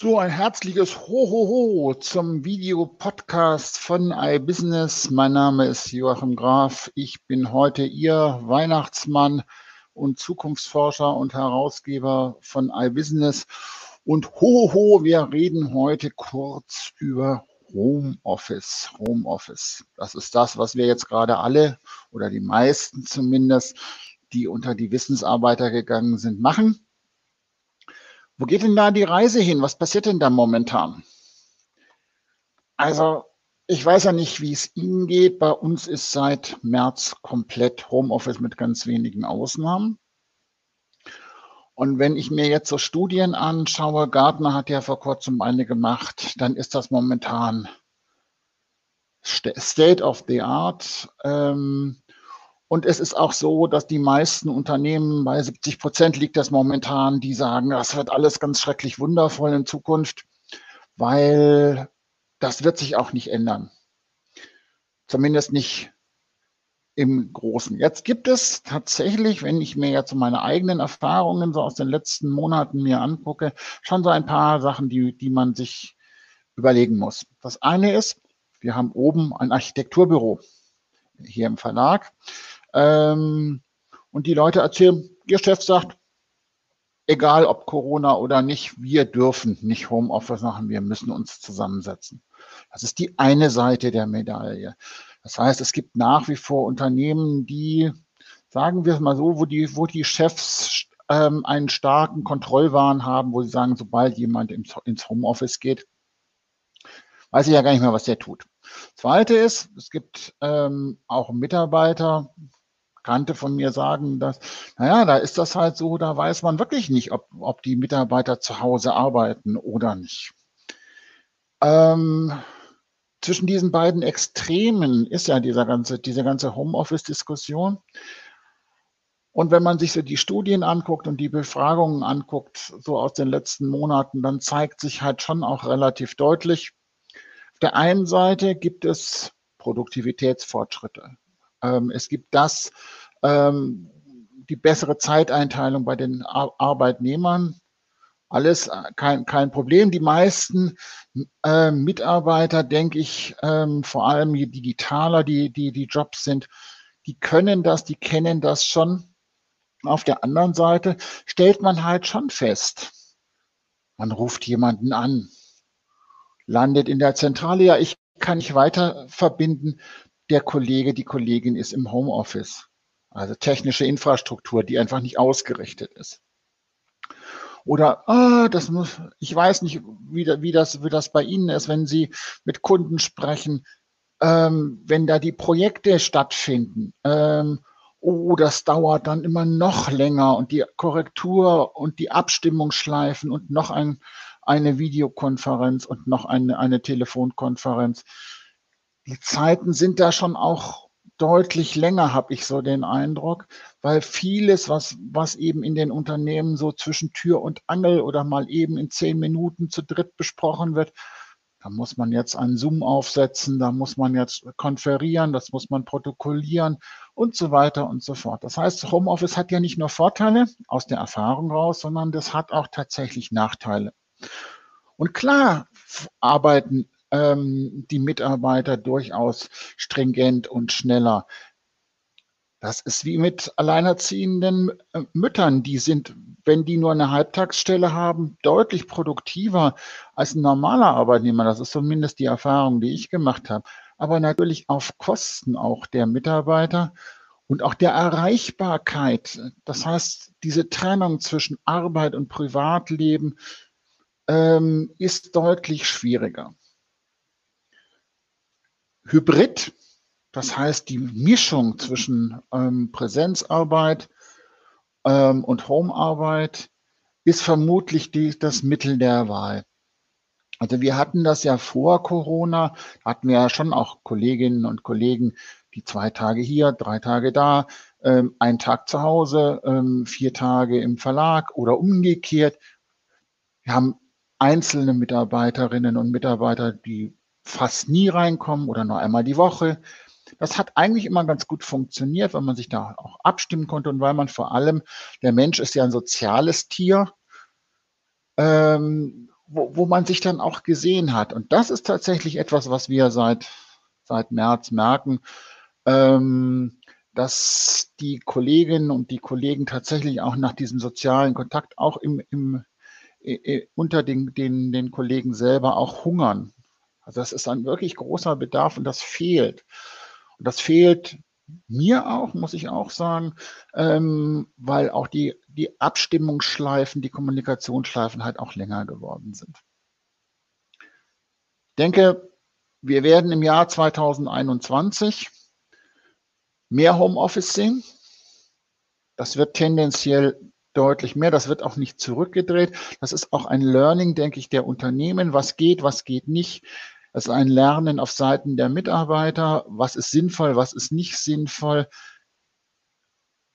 So ein herzliches Ho-Ho-Ho zum Videopodcast von iBusiness. Mein Name ist Joachim Graf. Ich bin heute Ihr Weihnachtsmann und Zukunftsforscher und Herausgeber von iBusiness. Und Ho-Ho, wir reden heute kurz über Homeoffice. Homeoffice. Das ist das, was wir jetzt gerade alle oder die meisten zumindest, die unter die Wissensarbeiter gegangen sind, machen. Wo geht denn da die Reise hin? Was passiert denn da momentan? Also, ich weiß ja nicht, wie es Ihnen geht. Bei uns ist seit März komplett Homeoffice mit ganz wenigen Ausnahmen. Und wenn ich mir jetzt so Studien anschaue, Gartner hat ja vor kurzem eine gemacht, dann ist das momentan State of the Art. Ähm, und es ist auch so, dass die meisten Unternehmen, bei 70 Prozent liegt das momentan, die sagen, das wird alles ganz schrecklich wundervoll in Zukunft, weil das wird sich auch nicht ändern. Zumindest nicht im Großen. Jetzt gibt es tatsächlich, wenn ich mir jetzt meine eigenen Erfahrungen so aus den letzten Monaten mir angucke, schon so ein paar Sachen, die, die man sich überlegen muss. Das eine ist, wir haben oben ein Architekturbüro hier im Verlag. Ähm, und die Leute erzählen, ihr Chef sagt, egal ob Corona oder nicht, wir dürfen nicht Homeoffice machen, wir müssen uns zusammensetzen. Das ist die eine Seite der Medaille. Das heißt, es gibt nach wie vor Unternehmen, die, sagen wir es mal so, wo die, wo die Chefs ähm, einen starken Kontrollwahn haben, wo sie sagen, sobald jemand ins Homeoffice geht, weiß ich ja gar nicht mehr, was der tut. Zweite ist, es gibt ähm, auch Mitarbeiter, Bekannte von mir sagen, dass, naja, da ist das halt so, da weiß man wirklich nicht, ob, ob die Mitarbeiter zu Hause arbeiten oder nicht. Ähm, zwischen diesen beiden Extremen ist ja dieser ganze, diese ganze Homeoffice-Diskussion. Und wenn man sich so die Studien anguckt und die Befragungen anguckt, so aus den letzten Monaten, dann zeigt sich halt schon auch relativ deutlich, auf der einen Seite gibt es Produktivitätsfortschritte. Ähm, es gibt das, ähm, die bessere Zeiteinteilung bei den Ar Arbeitnehmern. Alles äh, kein, kein Problem. Die meisten äh, Mitarbeiter, denke ich, ähm, vor allem je digitaler die, die, die Jobs sind, die können das, die kennen das schon. Auf der anderen Seite stellt man halt schon fest, man ruft jemanden an, landet in der Zentrale, ja, ich kann nicht weiter verbinden, der Kollege, die Kollegin ist im Homeoffice. Also technische Infrastruktur, die einfach nicht ausgerichtet ist. Oder, ah, das muss, ich weiß nicht, wie, wie, das, wie das bei Ihnen ist, wenn Sie mit Kunden sprechen, ähm, wenn da die Projekte stattfinden. Ähm, oh, das dauert dann immer noch länger und die Korrektur und die Abstimmungsschleifen und noch ein, eine Videokonferenz und noch eine, eine Telefonkonferenz die Zeiten sind da schon auch deutlich länger, habe ich so den Eindruck, weil vieles, was, was eben in den Unternehmen so zwischen Tür und Angel oder mal eben in zehn Minuten zu dritt besprochen wird, da muss man jetzt einen Zoom aufsetzen, da muss man jetzt konferieren, das muss man protokollieren und so weiter und so fort. Das heißt, Homeoffice hat ja nicht nur Vorteile aus der Erfahrung raus, sondern das hat auch tatsächlich Nachteile. Und klar arbeiten ähm, die Mitarbeiter durchaus stringent und schneller. Das ist wie mit alleinerziehenden äh, Müttern. Die sind, wenn die nur eine Halbtagsstelle haben, deutlich produktiver als ein normaler Arbeitnehmer. Das ist zumindest die Erfahrung, die ich gemacht habe. Aber natürlich auf Kosten auch der Mitarbeiter und auch der Erreichbarkeit. Das heißt, diese Trennung zwischen Arbeit und Privatleben ähm, ist deutlich schwieriger. Hybrid, das heißt die Mischung zwischen ähm, Präsenzarbeit ähm, und Homearbeit, ist vermutlich die, das Mittel der Wahl. Also wir hatten das ja vor Corona, hatten wir ja schon auch Kolleginnen und Kollegen, die zwei Tage hier, drei Tage da, ähm, einen Tag zu Hause, ähm, vier Tage im Verlag oder umgekehrt. Wir haben einzelne Mitarbeiterinnen und Mitarbeiter, die fast nie reinkommen oder nur einmal die Woche. Das hat eigentlich immer ganz gut funktioniert, weil man sich da auch abstimmen konnte und weil man vor allem, der Mensch ist ja ein soziales Tier. Ähm, wo, wo man sich dann auch gesehen hat. Und das ist tatsächlich etwas, was wir seit, seit März merken, ähm, dass die Kolleginnen und die Kollegen tatsächlich auch nach diesem sozialen Kontakt auch im, im, unter den, den, den Kollegen selber auch hungern. Also das ist ein wirklich großer Bedarf und das fehlt. Und das fehlt mir auch, muss ich auch sagen, ähm, weil auch die, die Abstimmungsschleifen, die Kommunikationsschleifen halt auch länger geworden sind. Ich denke, wir werden im Jahr 2021 mehr Homeoffice sehen. Das wird tendenziell deutlich mehr. Das wird auch nicht zurückgedreht. Das ist auch ein Learning, denke ich, der Unternehmen. Was geht, was geht nicht. Das ist ein Lernen auf Seiten der Mitarbeiter. Was ist sinnvoll, was ist nicht sinnvoll.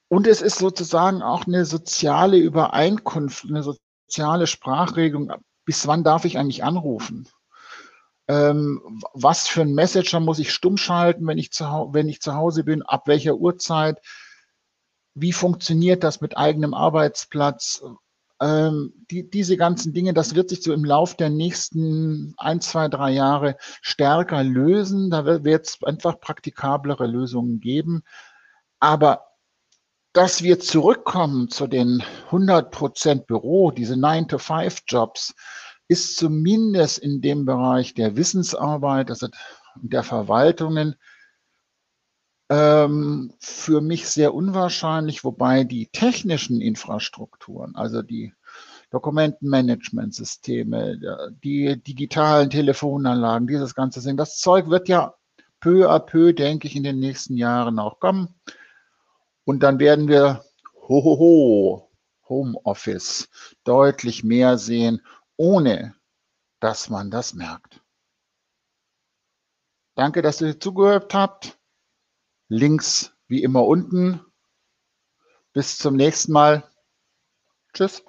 Und es ist sozusagen auch eine soziale Übereinkunft, eine soziale Sprachregelung. Bis wann darf ich eigentlich anrufen? Ähm, was für ein Messenger muss ich stumm schalten, wenn ich, zu, wenn ich zu Hause bin? Ab welcher Uhrzeit? Wie funktioniert das mit eigenem Arbeitsplatz? Ähm, die, diese ganzen Dinge, das wird sich so im Lauf der nächsten ein, zwei, drei Jahre stärker lösen. Da wird es einfach praktikablere Lösungen geben. Aber dass wir zurückkommen zu den 100% Büro, diese 9-to-5-Jobs, ist zumindest in dem Bereich der Wissensarbeit, also der Verwaltungen, ähm, für mich sehr unwahrscheinlich, wobei die technischen Infrastrukturen, also die Dokumentenmanagementsysteme, die digitalen Telefonanlagen, dieses ganze Ding, das Zeug wird ja peu à peu, denke ich, in den nächsten Jahren auch kommen. Und dann werden wir hohoho, Homeoffice deutlich mehr sehen, ohne dass man das merkt. Danke, dass ihr zugehört habt. Links wie immer unten. Bis zum nächsten Mal. Tschüss.